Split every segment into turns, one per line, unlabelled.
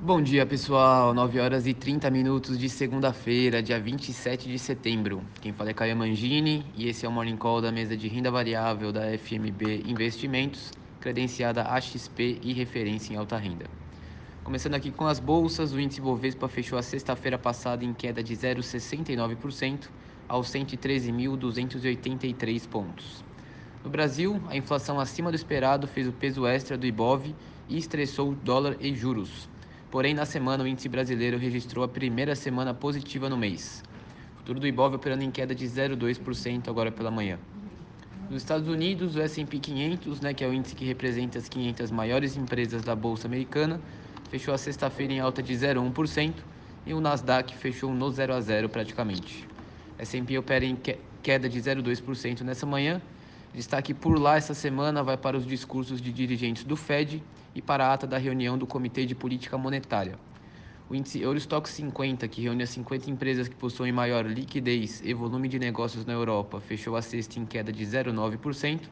Bom dia, pessoal. 9 horas e 30 minutos de segunda-feira, dia 27 de setembro. Quem fala é Caio Mangini e esse é o Morning Call da mesa de renda variável da FMB Investimentos, credenciada AXP e referência em alta renda. Começando aqui com as bolsas, o índice Bovespa fechou a sexta-feira passada em queda de 0,69% aos 113.283 pontos. No Brasil, a inflação acima do esperado fez o peso extra do Ibov e estressou o dólar e juros. Porém, na semana, o índice brasileiro registrou a primeira semana positiva no mês. O futuro do Ibov operando em queda de 0,2% agora pela manhã. Nos Estados Unidos, o S&P 500, né, que é o índice que representa as 500 maiores empresas da bolsa americana, fechou a sexta-feira em alta de 0,1% e o Nasdaq fechou no 0 a 0 praticamente. S&P opera em queda de 0,2% nessa manhã. Destaque por lá essa semana vai para os discursos de dirigentes do Fed e para a ata da reunião do Comitê de Política Monetária. O índice Eurostock 50, que reúne as 50 empresas que possuem maior liquidez e volume de negócios na Europa, fechou a sexta em queda de 0,9%.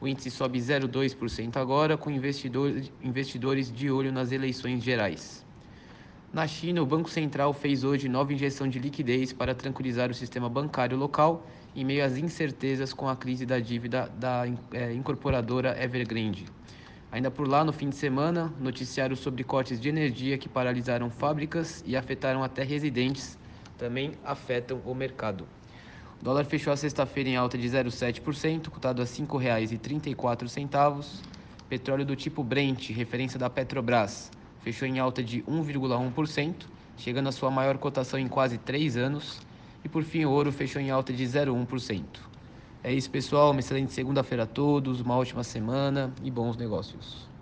O índice sobe 0,2% agora, com investidores, investidores de olho nas eleições gerais. Na China, o Banco Central fez hoje nova injeção de liquidez para tranquilizar o sistema bancário local em meio às incertezas com a crise da dívida da é, incorporadora Evergrande. Ainda por lá, no fim de semana, noticiários sobre cortes de energia que paralisaram fábricas e afetaram até residentes também afetam o mercado. O dólar fechou a sexta-feira em alta de 0,7%, cotado a R$ 5,34. Petróleo do tipo Brent, referência da Petrobras, fechou em alta de 1,1%, chegando à sua maior cotação em quase 3 anos. E por fim, o ouro fechou em alta de 0,1%. É isso, pessoal. Uma excelente segunda-feira a todos, uma ótima semana e bons negócios.